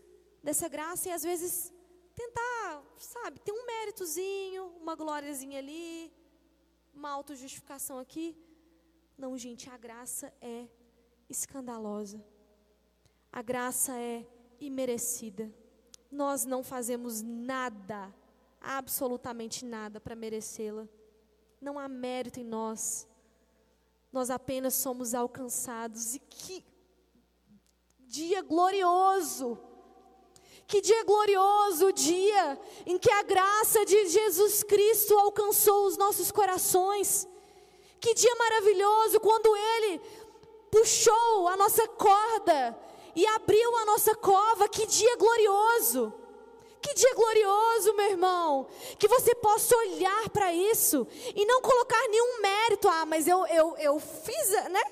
dessa graça e às vezes tentar, sabe, ter um méritozinho, uma glóriazinha ali, uma autojustificação aqui. Não, gente, a graça é escandalosa. A graça é imerecida. Nós não fazemos nada, absolutamente nada, para merecê-la. Não há mérito em nós. Nós apenas somos alcançados. E que dia glorioso! Que dia glorioso o dia em que a graça de Jesus Cristo alcançou os nossos corações. Que dia maravilhoso quando Ele puxou a nossa corda e abriu a nossa cova. Que dia glorioso! Que dia glorioso, meu irmão. Que você possa olhar para isso e não colocar nenhum mérito. Ah, mas eu, eu, eu fiz, né?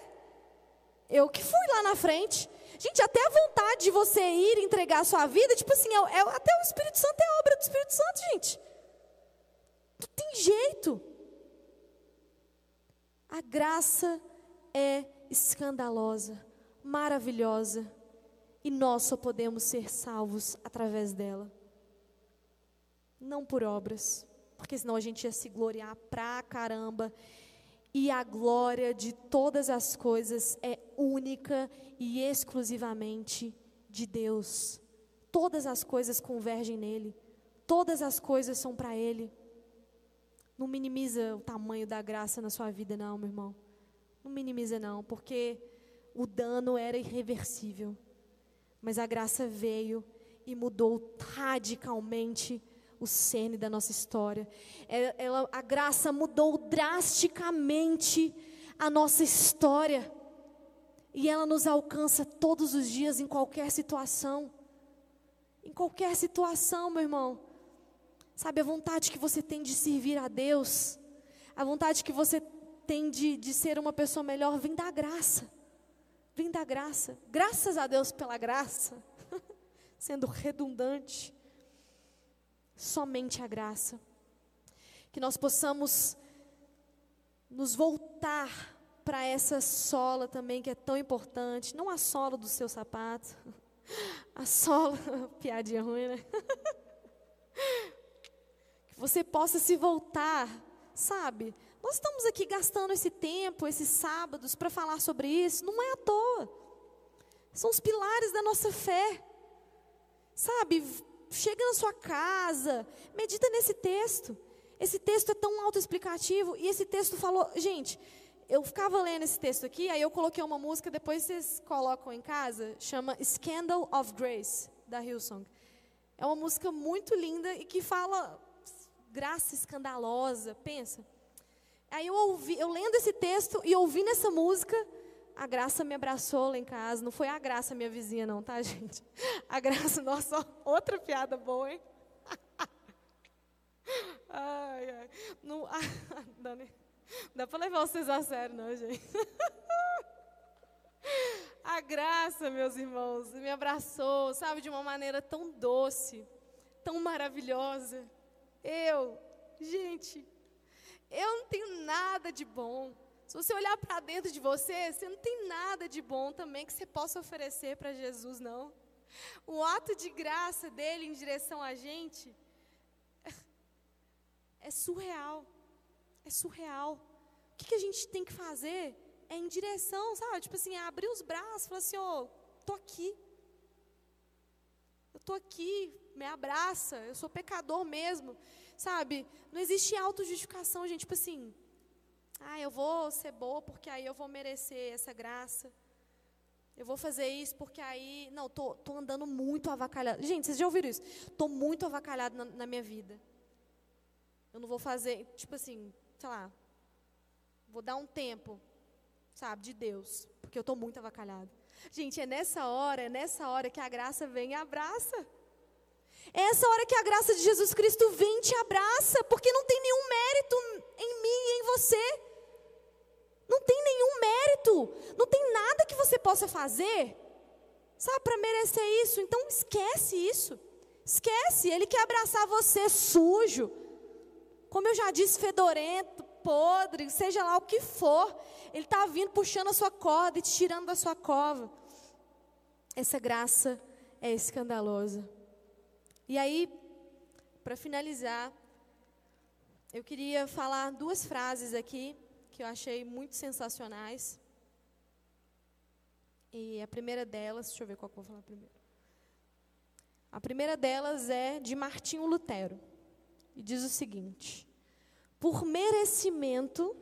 Eu que fui lá na frente. Gente, até a vontade de você ir entregar a sua vida, tipo assim, é, é, até o Espírito Santo é obra do Espírito Santo, gente. Não tem jeito. A graça é escandalosa, maravilhosa, e nós só podemos ser salvos através dela. Não por obras, porque senão a gente ia se gloriar pra caramba e a glória de todas as coisas é única e exclusivamente de Deus. Todas as coisas convergem nele, todas as coisas são para Ele. Não minimiza o tamanho da graça na sua vida, não, meu irmão. Não minimiza, não, porque o dano era irreversível. Mas a graça veio e mudou radicalmente o cerne da nossa história. Ela, ela, a graça mudou drasticamente a nossa história. E ela nos alcança todos os dias, em qualquer situação. Em qualquer situação, meu irmão. Sabe, a vontade que você tem de servir a Deus, a vontade que você tem de, de ser uma pessoa melhor, vem da graça. Vem da graça. Graças a Deus pela graça. Sendo redundante somente a graça. Que nós possamos nos voltar para essa sola também que é tão importante, não a sola do seu sapato, a sola, piadinha ruim, né? Que você possa se voltar, sabe? Nós estamos aqui gastando esse tempo, esses sábados, para falar sobre isso, não é à toa. São os pilares da nossa fé. Sabe, chega na sua casa, medita nesse texto. Esse texto é tão autoexplicativo e esse texto falou, gente, eu ficava lendo esse texto aqui, aí eu coloquei uma música, depois vocês colocam em casa, chama Scandal of Grace, da Hillsong. É uma música muito linda e que fala graça escandalosa, pensa. Aí eu ouvi, eu lendo esse texto e ouvindo essa música, a graça me abraçou lá em casa. Não foi a graça minha vizinha, não, tá, gente? A graça, nossa, outra piada boa, hein? Ai, ai. Não, ah, dá, para levar vocês a sério, não, gente? A graça, meus irmãos, me abraçou, sabe, de uma maneira tão doce, tão maravilhosa. Eu, gente, eu não tenho nada de bom. Se você olhar para dentro de você, você não tem nada de bom também que você possa oferecer para Jesus, não. O ato de graça dele em direção a gente é surreal. É surreal. O que, que a gente tem que fazer é em direção, sabe? Tipo assim, é abrir os braços, falar assim, ó, oh, tô aqui. Eu tô aqui, me abraça, eu sou pecador mesmo. Sabe? Não existe autojustificação, gente. Tipo assim, ah, eu vou ser boa porque aí eu vou merecer essa graça. Eu vou fazer isso porque aí, não, tô, tô andando muito avacalhado. Gente, vocês já ouviram isso? Tô muito avacalhado na, na minha vida. Eu não vou fazer, tipo assim, sei lá, vou dar um tempo, sabe, de Deus, porque eu tô muito avacalhado. Gente, é nessa hora, é nessa hora que a graça vem e abraça. É essa hora que a graça de Jesus Cristo vem e te abraça, porque não tem nenhum mérito em mim e em você. Não tem nenhum mérito, não tem nada que você possa fazer, sabe, para merecer isso. Então esquece isso. Esquece, ele quer abraçar você sujo. Como eu já disse, fedorento, podre, seja lá o que for. Ele está vindo puxando a sua corda e te tirando da sua cova. Essa graça é escandalosa. E aí, para finalizar, eu queria falar duas frases aqui que eu achei muito sensacionais. E a primeira delas, deixa eu ver qual que eu vou falar primeiro. A primeira delas é de Martinho Lutero. E diz o seguinte: Por merecimento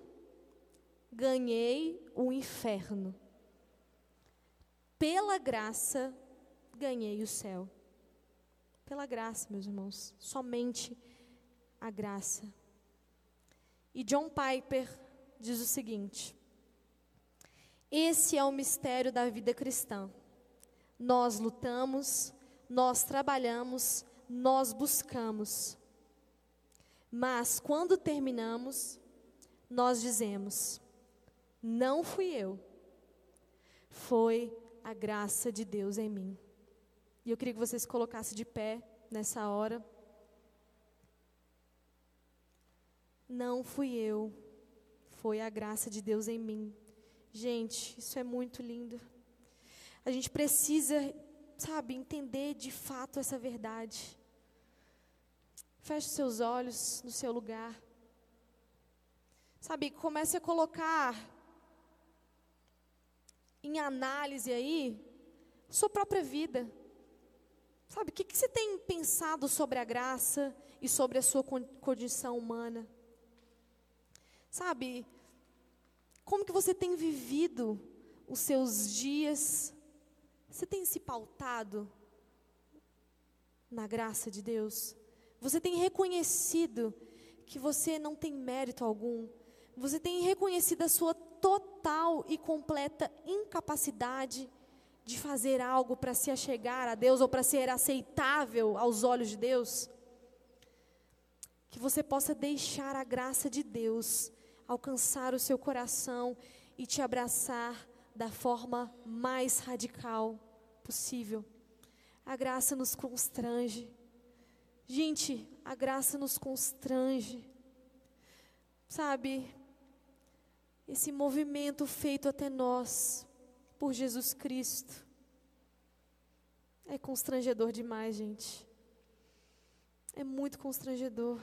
ganhei o inferno. Pela graça ganhei o céu. Pela graça, meus irmãos, somente a graça. E John Piper diz o seguinte: Esse é o mistério da vida cristã. Nós lutamos, nós trabalhamos, nós buscamos. Mas quando terminamos, nós dizemos: Não fui eu, foi a graça de Deus em mim. E eu queria que vocês colocassem de pé nessa hora. Não fui eu, foi a graça de Deus em mim. Gente, isso é muito lindo. A gente precisa, sabe, entender de fato essa verdade. Feche seus olhos no seu lugar. Sabe, comece a colocar em análise aí sua própria vida. Sabe, o que, que você tem pensado sobre a graça e sobre a sua condição humana? Sabe, como que você tem vivido os seus dias? Você tem se pautado na graça de Deus? Você tem reconhecido que você não tem mérito algum? Você tem reconhecido a sua total e completa incapacidade de fazer algo para se achegar a Deus ou para ser aceitável aos olhos de Deus, que você possa deixar a graça de Deus alcançar o seu coração e te abraçar da forma mais radical possível. A graça nos constrange. Gente, a graça nos constrange. Sabe, esse movimento feito até nós por Jesus Cristo. É constrangedor demais, gente. É muito constrangedor.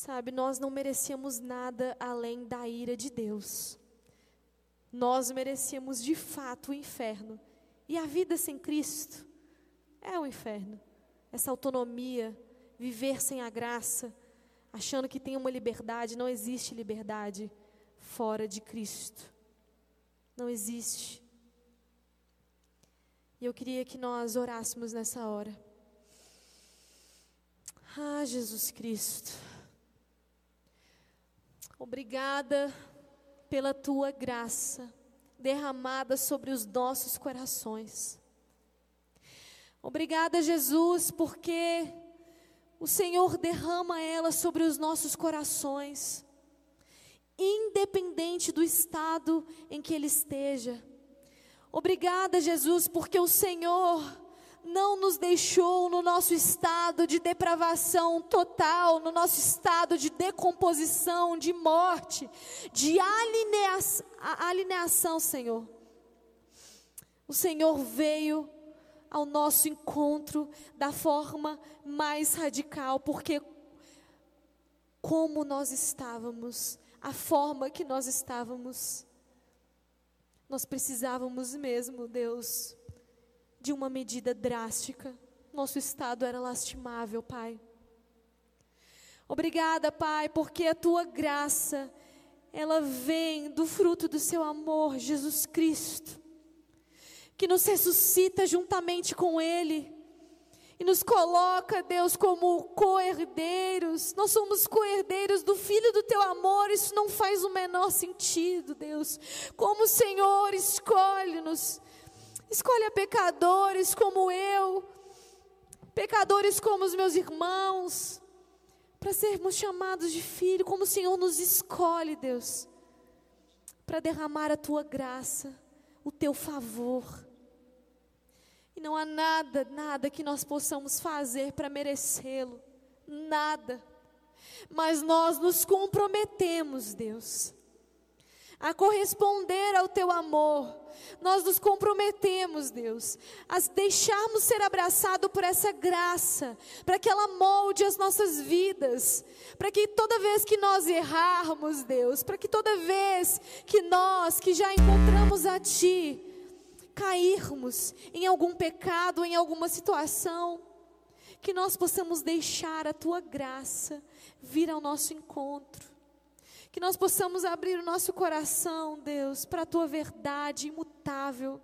Sabe, nós não merecíamos nada além da ira de Deus. Nós merecíamos de fato o inferno. E a vida sem Cristo é o inferno. Essa autonomia, viver sem a graça, achando que tem uma liberdade, não existe liberdade fora de Cristo. Não existe. E eu queria que nós orássemos nessa hora. Ah, Jesus Cristo. Obrigada pela tua graça derramada sobre os nossos corações. Obrigada, Jesus, porque o Senhor derrama ela sobre os nossos corações independente do estado em que ele esteja. Obrigada, Jesus, porque o Senhor não nos deixou no nosso estado de depravação total, no nosso estado de decomposição, de morte, de alineação, alineação Senhor. O Senhor veio ao nosso encontro da forma mais radical, porque como nós estávamos a forma que nós estávamos. Nós precisávamos mesmo, Deus, de uma medida drástica. Nosso estado era lastimável, Pai. Obrigada, Pai, porque a tua graça, ela vem do fruto do seu amor, Jesus Cristo. que nos ressuscita juntamente com Ele e nos coloca, Deus, como co-herdeiros. Nós somos co-herdeiros do Filho do Teu amor. Isso não faz o menor sentido, Deus. Como o Senhor escolhe-nos, escolhe a pecadores como eu, pecadores como os meus irmãos, para sermos chamados de filho, como o Senhor nos escolhe, Deus, para derramar a Tua graça, o Teu favor e não há nada, nada que nós possamos fazer para merecê-lo. Nada. Mas nós nos comprometemos, Deus, a corresponder ao teu amor. Nós nos comprometemos, Deus, a deixarmos ser abraçado por essa graça, para que ela molde as nossas vidas, para que toda vez que nós errarmos, Deus, para que toda vez que nós que já encontramos a Ti, cairmos em algum pecado, em alguma situação, que nós possamos deixar a tua graça vir ao nosso encontro. Que nós possamos abrir o nosso coração, Deus, para a tua verdade imutável.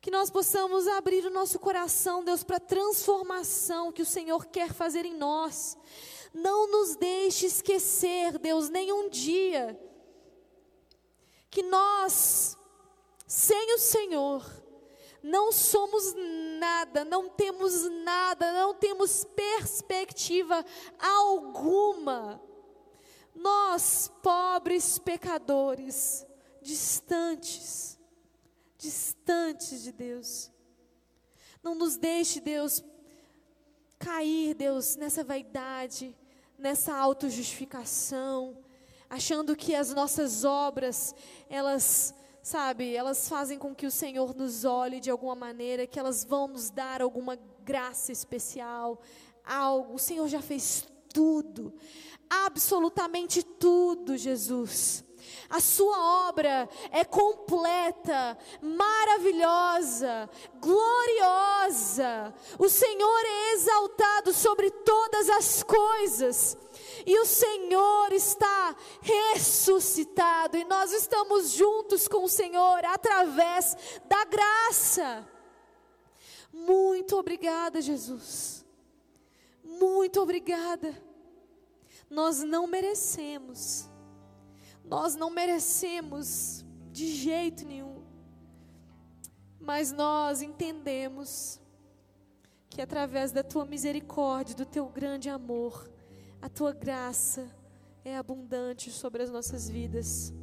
Que nós possamos abrir o nosso coração, Deus, para a transformação que o Senhor quer fazer em nós. Não nos deixe esquecer, Deus, nenhum dia, que nós sem o Senhor, não somos nada, não temos nada, não temos perspectiva alguma. Nós, pobres pecadores, distantes, distantes de Deus. Não nos deixe, Deus, cair, Deus, nessa vaidade, nessa autojustificação, achando que as nossas obras, elas sabe, elas fazem com que o Senhor nos olhe de alguma maneira, que elas vão nos dar alguma graça especial, algo. O Senhor já fez tudo, absolutamente tudo, Jesus. A sua obra é completa, maravilhosa, gloriosa. O Senhor é exaltado sobre todas as coisas. E o Senhor está ressuscitado, e nós estamos juntos com o Senhor através da graça. Muito obrigada, Jesus. Muito obrigada. Nós não merecemos, nós não merecemos de jeito nenhum, mas nós entendemos que através da tua misericórdia, do teu grande amor, a tua graça é abundante sobre as nossas vidas.